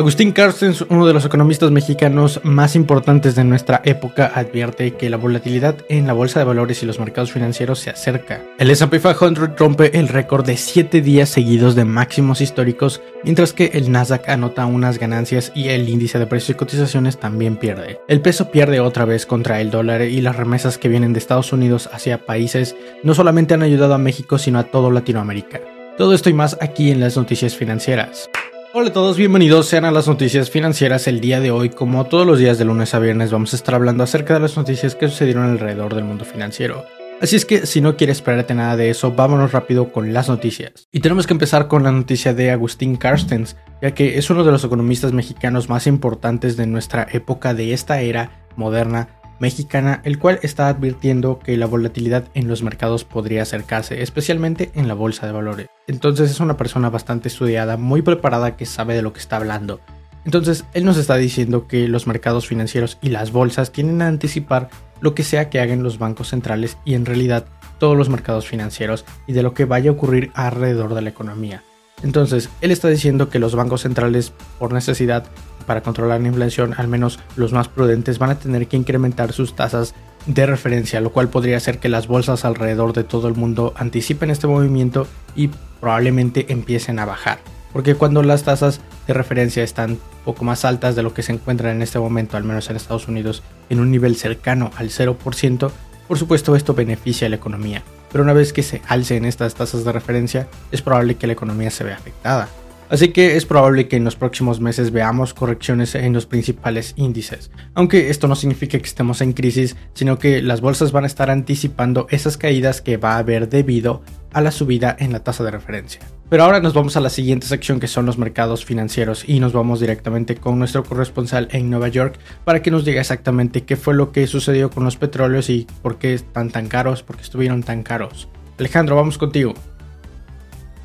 Agustín Carstens, uno de los economistas mexicanos más importantes de nuestra época, advierte que la volatilidad en la bolsa de valores y los mercados financieros se acerca. El S&P 500 rompe el récord de 7 días seguidos de máximos históricos, mientras que el Nasdaq anota unas ganancias y el índice de precios y cotizaciones también pierde. El peso pierde otra vez contra el dólar y las remesas que vienen de Estados Unidos hacia países no solamente han ayudado a México, sino a todo Latinoamérica. Todo esto y más aquí en las noticias financieras. Hola a todos, bienvenidos sean a las noticias financieras el día de hoy. Como todos los días de lunes a viernes vamos a estar hablando acerca de las noticias que sucedieron alrededor del mundo financiero. Así es que si no quieres esperarte nada de eso, vámonos rápido con las noticias. Y tenemos que empezar con la noticia de Agustín Carstens, ya que es uno de los economistas mexicanos más importantes de nuestra época de esta era moderna mexicana, el cual está advirtiendo que la volatilidad en los mercados podría acercarse, especialmente en la bolsa de valores. Entonces es una persona bastante estudiada, muy preparada que sabe de lo que está hablando. Entonces él nos está diciendo que los mercados financieros y las bolsas tienen a anticipar lo que sea que hagan los bancos centrales y en realidad todos los mercados financieros y de lo que vaya a ocurrir alrededor de la economía. Entonces, él está diciendo que los bancos centrales, por necesidad, para controlar la inflación, al menos los más prudentes, van a tener que incrementar sus tasas de referencia, lo cual podría hacer que las bolsas alrededor de todo el mundo anticipen este movimiento y probablemente empiecen a bajar. Porque cuando las tasas de referencia están poco más altas de lo que se encuentran en este momento, al menos en Estados Unidos, en un nivel cercano al 0%, por supuesto esto beneficia a la economía pero una vez que se alcen estas tasas de referencia, es probable que la economía se vea afectada. Así que es probable que en los próximos meses veamos correcciones en los principales índices, aunque esto no significa que estemos en crisis, sino que las bolsas van a estar anticipando esas caídas que va a haber debido a la subida en la tasa de referencia. Pero ahora nos vamos a la siguiente sección que son los mercados financieros y nos vamos directamente con nuestro corresponsal en Nueva York para que nos diga exactamente qué fue lo que sucedió con los petróleos y por qué están tan caros, por qué estuvieron tan caros. Alejandro, vamos contigo.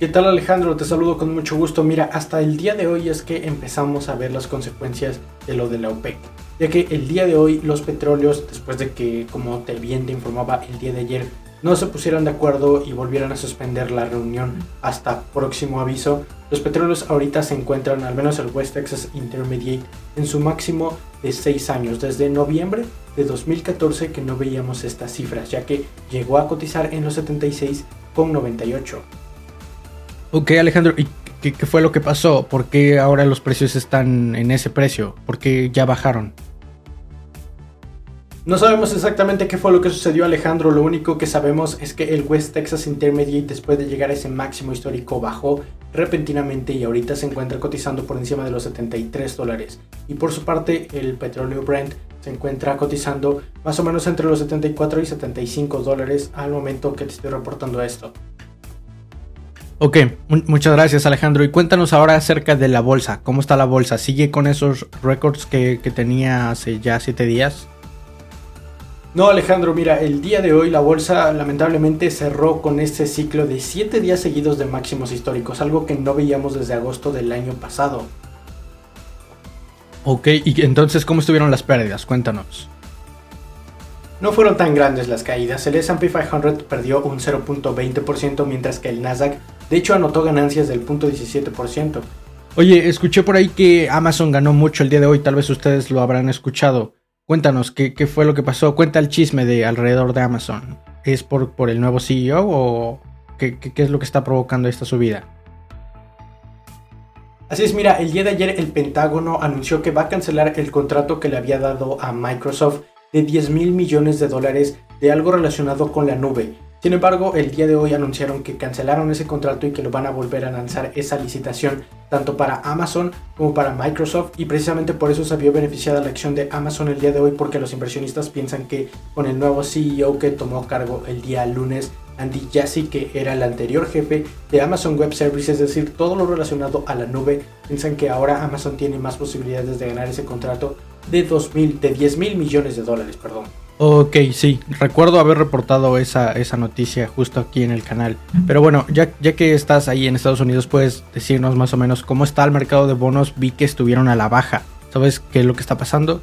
¿Qué tal Alejandro? Te saludo con mucho gusto. Mira, hasta el día de hoy es que empezamos a ver las consecuencias de lo de la OPEC. Ya que el día de hoy los petróleos, después de que, como te bien te informaba el día de ayer, no se pusieron de acuerdo y volvieran a suspender la reunión hasta próximo aviso, los petróleos ahorita se encuentran, al menos el West Texas Intermediate, en su máximo de 6 años, desde noviembre de 2014 que no veíamos estas cifras, ya que llegó a cotizar en los 76,98. Ok, Alejandro, ¿y qué, qué, fue lo que pasó? ¿Por qué ahora los precios están en ese precio? ¿Por qué ya bajaron? No sabemos exactamente qué fue lo que sucedió Alejandro, lo único que sabemos es que el West Texas Intermediate después de llegar a ese máximo histórico bajó repentinamente y ahorita se encuentra cotizando por encima de los 73 dólares. Y por su parte el petróleo Brent se encuentra cotizando más o menos entre los 74 y 75 dólares al momento que te estoy reportando esto. Ok, muchas gracias Alejandro. Y cuéntanos ahora acerca de la bolsa. ¿Cómo está la bolsa? ¿Sigue con esos récords que, que, tenía hace ya 7 días? No Alejandro, mira, el día de hoy la bolsa lamentablemente cerró con este ciclo de 7 días seguidos de máximos históricos, algo que no veíamos desde agosto del año pasado. Ok, y entonces ¿cómo estuvieron las pérdidas? Cuéntanos. No fueron tan grandes las caídas. El SP 500 perdió un 0.20% mientras que el Nasdaq de hecho anotó ganancias del 0.17%. Oye, escuché por ahí que Amazon ganó mucho el día de hoy, tal vez ustedes lo habrán escuchado. Cuéntanos, ¿qué, qué fue lo que pasó? Cuenta el chisme de alrededor de Amazon. ¿Es por, por el nuevo CEO o qué, qué, qué es lo que está provocando esta subida? Así es, mira, el día de ayer el Pentágono anunció que va a cancelar el contrato que le había dado a Microsoft de 10 mil millones de dólares de algo relacionado con la nube. Sin embargo, el día de hoy anunciaron que cancelaron ese contrato y que lo van a volver a lanzar esa licitación tanto para Amazon como para Microsoft y precisamente por eso se vio beneficiada la acción de Amazon el día de hoy porque los inversionistas piensan que con el nuevo CEO que tomó cargo el día lunes Andy Jassy, que era el anterior jefe de Amazon Web Services, es decir, todo lo relacionado a la nube. Piensan que ahora Amazon tiene más posibilidades de ganar ese contrato de 2000, de 10 mil millones de dólares, perdón. Ok, sí, recuerdo haber reportado esa, esa noticia justo aquí en el canal. Pero bueno, ya, ya que estás ahí en Estados Unidos, puedes decirnos más o menos cómo está el mercado de bonos. Vi que estuvieron a la baja. ¿Sabes qué es lo que está pasando?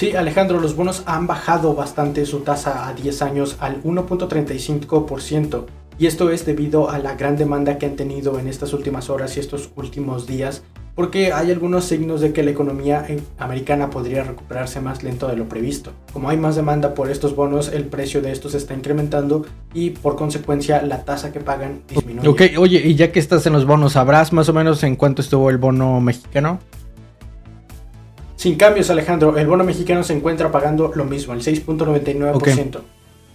Sí, Alejandro, los bonos han bajado bastante su tasa a 10 años al 1.35%. Y esto es debido a la gran demanda que han tenido en estas últimas horas y estos últimos días porque hay algunos signos de que la economía americana podría recuperarse más lento de lo previsto. Como hay más demanda por estos bonos, el precio de estos está incrementando y por consecuencia la tasa que pagan disminuye. Ok, oye, y ya que estás en los bonos, ¿sabrás más o menos en cuánto estuvo el bono mexicano? Sin cambios, Alejandro, el bono mexicano se encuentra pagando lo mismo, el 6.99%.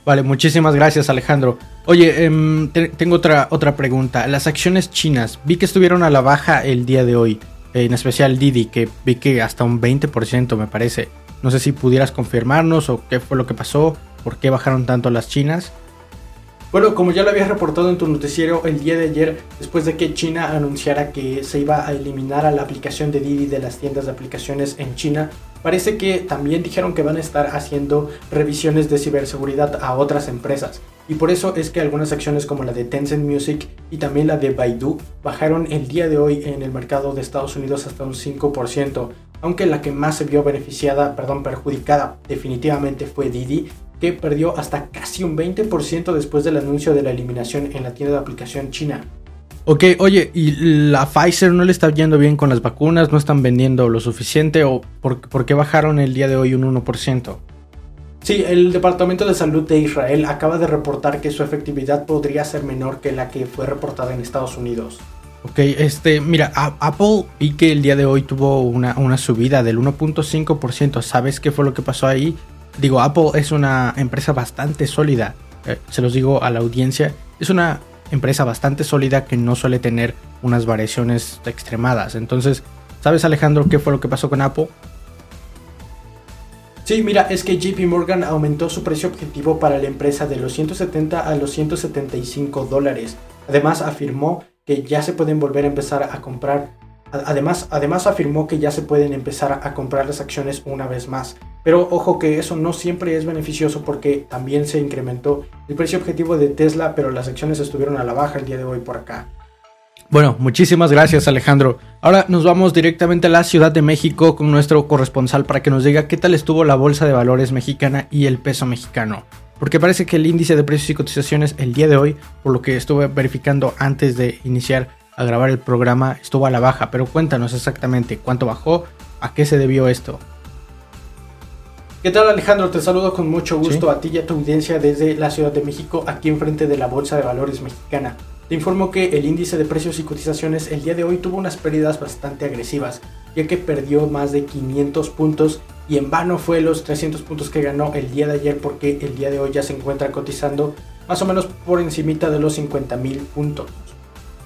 Vale, muchísimas gracias Alejandro. Oye, em, tengo otra, otra pregunta. Las acciones chinas, vi que estuvieron a la baja el día de hoy en especial Didi, que vi que hasta un 20% me parece. No sé si pudieras confirmarnos o qué fue lo que pasó, por qué bajaron tanto las chinas. Bueno, como ya lo habías reportado en tu noticiero el día de ayer, después de que China anunciara que se iba a eliminar a la aplicación de Didi de las tiendas de aplicaciones en China, parece que también dijeron que van a estar haciendo revisiones de ciberseguridad a otras empresas. Y por eso es que algunas acciones como la de Tencent Music y también la de Baidu bajaron el día de hoy en el mercado de Estados Unidos hasta un 5%, aunque la que más se vio beneficiada, perdón, perjudicada definitivamente fue Didi, que perdió hasta casi un 20% después del anuncio de la eliminación en la tienda de aplicación china. Ok, oye, ¿y la Pfizer no le está yendo bien con las vacunas? ¿No están vendiendo lo suficiente? ¿O por, por qué bajaron el día de hoy un 1%? Sí, el Departamento de Salud de Israel acaba de reportar que su efectividad podría ser menor que la que fue reportada en Estados Unidos. Ok, este, mira, Apple vi que el día de hoy tuvo una, una subida del 1.5%. ¿Sabes qué fue lo que pasó ahí? Digo, Apple es una empresa bastante sólida. Eh, se los digo a la audiencia. Es una empresa bastante sólida que no suele tener unas variaciones extremadas. Entonces, ¿sabes Alejandro qué fue lo que pasó con Apple? Sí, mira, es que JP Morgan aumentó su precio objetivo para la empresa de los 170 a los 175 dólares. Además, afirmó que ya se pueden volver a empezar a comprar. Además, además afirmó que ya se pueden empezar a comprar las acciones una vez más. Pero ojo que eso no siempre es beneficioso porque también se incrementó el precio objetivo de Tesla, pero las acciones estuvieron a la baja el día de hoy por acá. Bueno, muchísimas gracias Alejandro. Ahora nos vamos directamente a la Ciudad de México con nuestro corresponsal para que nos diga qué tal estuvo la Bolsa de Valores mexicana y el peso mexicano. Porque parece que el índice de precios y cotizaciones el día de hoy, por lo que estuve verificando antes de iniciar a grabar el programa, estuvo a la baja. Pero cuéntanos exactamente cuánto bajó, a qué se debió esto. ¿Qué tal Alejandro? Te saludo con mucho gusto a ti y a tu audiencia desde la Ciudad de México, aquí enfrente de la Bolsa de Valores mexicana. Te informo que el índice de precios y cotizaciones el día de hoy tuvo unas pérdidas bastante agresivas, ya que perdió más de 500 puntos y en vano fue los 300 puntos que ganó el día de ayer porque el día de hoy ya se encuentra cotizando más o menos por encimita de los 50 mil puntos.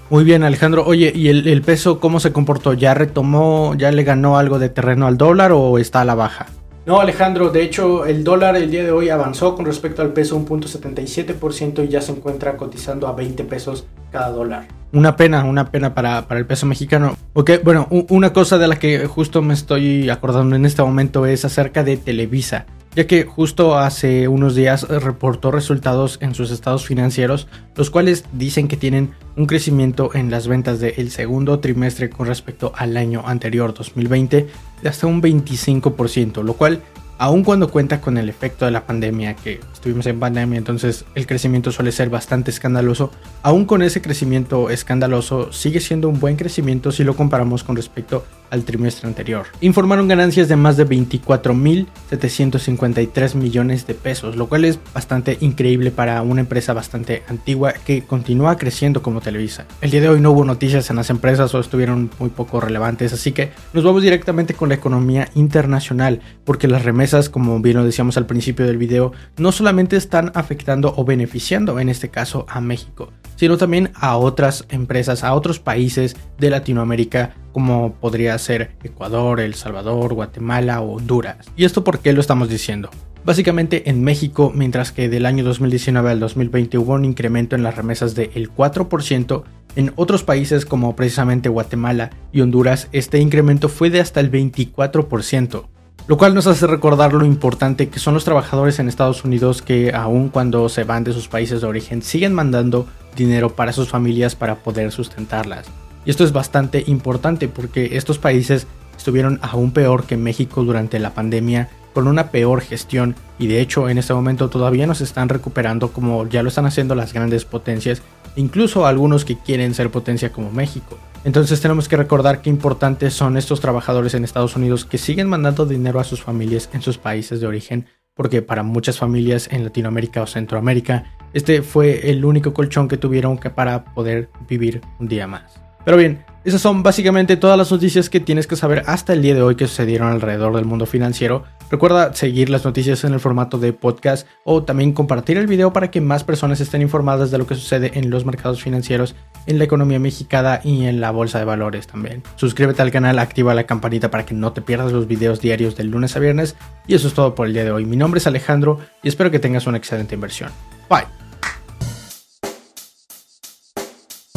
Muy bien Alejandro, oye, ¿y el, el peso cómo se comportó? ¿Ya retomó, ya le ganó algo de terreno al dólar o está a la baja? No, Alejandro, de hecho el dólar el día de hoy avanzó con respecto al peso un punto 77% y ya se encuentra cotizando a 20 pesos cada dólar. Una pena, una pena para, para el peso mexicano. Ok, bueno, una cosa de la que justo me estoy acordando en este momento es acerca de Televisa ya que justo hace unos días reportó resultados en sus estados financieros, los cuales dicen que tienen un crecimiento en las ventas del segundo trimestre con respecto al año anterior 2020 de hasta un 25%, lo cual aun cuando cuenta con el efecto de la pandemia, que estuvimos en pandemia, entonces el crecimiento suele ser bastante escandaloso, aún con ese crecimiento escandaloso sigue siendo un buen crecimiento si lo comparamos con respecto al trimestre anterior. Informaron ganancias de más de 24.753 millones de pesos, lo cual es bastante increíble para una empresa bastante antigua que continúa creciendo como Televisa. El día de hoy no hubo noticias en las empresas o estuvieron muy poco relevantes, así que nos vamos directamente con la economía internacional, porque las remesas, como bien lo decíamos al principio del video, no solamente están afectando o beneficiando en este caso a México, sino también a otras empresas, a otros países de Latinoamérica como podría ser Ecuador, El Salvador, Guatemala o Honduras. ¿Y esto por qué lo estamos diciendo? básicamente en México, mientras que del año 2019 al 2020 hubo un incremento en las remesas del 4%, en otros países como precisamente Guatemala y Honduras este incremento fue de hasta el 24%, lo cual nos hace recordar lo importante que son los trabajadores en Estados Unidos que aun cuando se van de sus países de origen siguen mandando dinero para sus familias para poder sustentarlas. Y esto es bastante importante porque estos países estuvieron aún peor que México durante la pandemia con una peor gestión y de hecho en este momento todavía no se están recuperando como ya lo están haciendo las grandes potencias, incluso algunos que quieren ser potencia como México. Entonces tenemos que recordar qué importantes son estos trabajadores en Estados Unidos que siguen mandando dinero a sus familias en sus países de origen, porque para muchas familias en Latinoamérica o Centroamérica, este fue el único colchón que tuvieron que para poder vivir un día más. Pero bien, esas son básicamente todas las noticias que tienes que saber hasta el día de hoy que sucedieron alrededor del mundo financiero. Recuerda seguir las noticias en el formato de podcast o también compartir el video para que más personas estén informadas de lo que sucede en los mercados financieros, en la economía mexicana y en la bolsa de valores también. Suscríbete al canal, activa la campanita para que no te pierdas los videos diarios del lunes a viernes. Y eso es todo por el día de hoy. Mi nombre es Alejandro y espero que tengas una excelente inversión. Bye.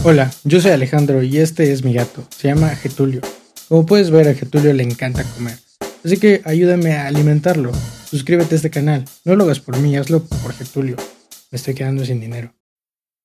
Hola, yo soy Alejandro y este es mi gato. Se llama Getulio. Como puedes ver, a Getulio le encanta comer. Así que ayúdame a alimentarlo. Suscríbete a este canal. No lo hagas por mí, hazlo por Getulio. Me estoy quedando sin dinero.